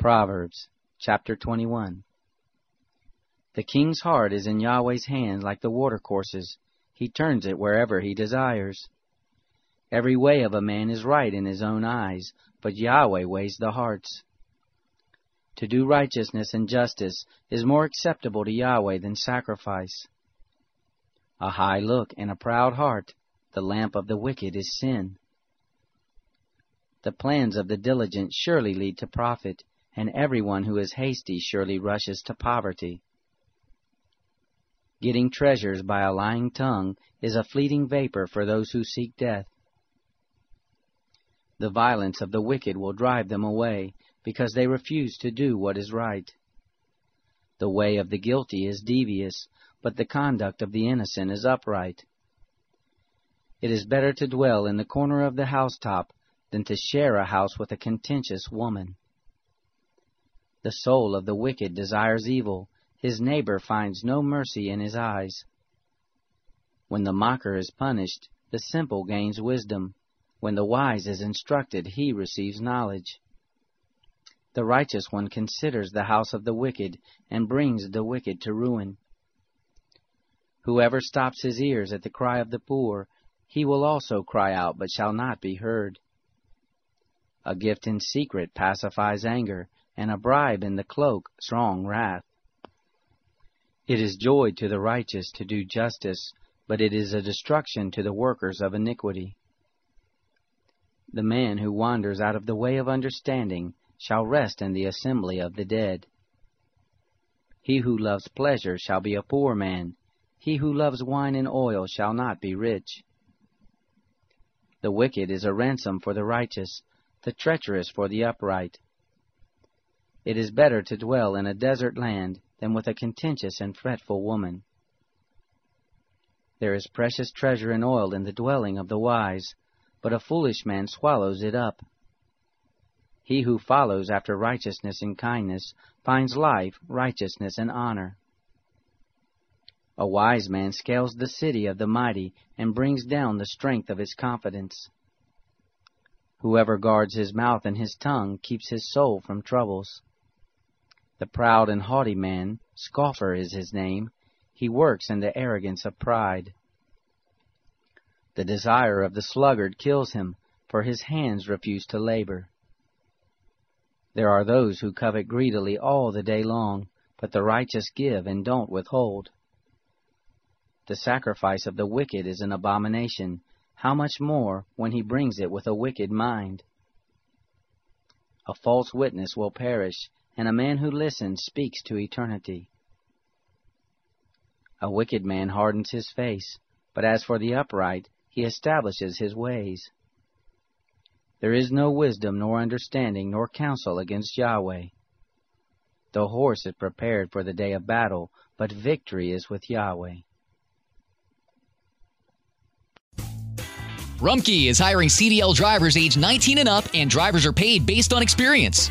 Proverbs chapter 21 The king's heart is in Yahweh's hand like the watercourses. He turns it wherever he desires. Every way of a man is right in his own eyes, but Yahweh weighs the hearts. To do righteousness and justice is more acceptable to Yahweh than sacrifice. A high look and a proud heart, the lamp of the wicked is sin. The plans of the diligent surely lead to profit, and everyone who is hasty surely rushes to poverty. Getting treasures by a lying tongue is a fleeting vapor for those who seek death. The violence of the wicked will drive them away, because they refuse to do what is right. The way of the guilty is devious, but the conduct of the innocent is upright. It is better to dwell in the corner of the housetop than to share a house with a contentious woman. The soul of the wicked desires evil, his neighbor finds no mercy in his eyes. When the mocker is punished, the simple gains wisdom. When the wise is instructed, he receives knowledge. The righteous one considers the house of the wicked, and brings the wicked to ruin. Whoever stops his ears at the cry of the poor, he will also cry out, but shall not be heard. A gift in secret pacifies anger, and a bribe in the cloak strong wrath. It is joy to the righteous to do justice, but it is a destruction to the workers of iniquity. The man who wanders out of the way of understanding shall rest in the assembly of the dead. He who loves pleasure shall be a poor man. He who loves wine and oil shall not be rich. The wicked is a ransom for the righteous, the treacherous for the upright. It is better to dwell in a desert land than with a contentious and fretful woman. There is precious treasure and oil in the dwelling of the wise, but a foolish man swallows it up. He who follows after righteousness and kindness finds life, righteousness, and honor. A wise man scales the city of the mighty and brings down the strength of his confidence. Whoever guards his mouth and his tongue keeps his soul from troubles. The proud and haughty man, scoffer is his name, he works in the arrogance of pride. The desire of the sluggard kills him, for his hands refuse to labor. There are those who covet greedily all the day long, but the righteous give and don't withhold. The sacrifice of the wicked is an abomination, how much more when he brings it with a wicked mind? A false witness will perish, and a man who listens speaks to eternity. A wicked man hardens his face, but as for the upright, he establishes his ways. There is no wisdom, nor understanding, nor counsel against Yahweh. The horse is prepared for the day of battle, but victory is with Yahweh. Rumpke is hiring CDL drivers age 19 and up, and drivers are paid based on experience.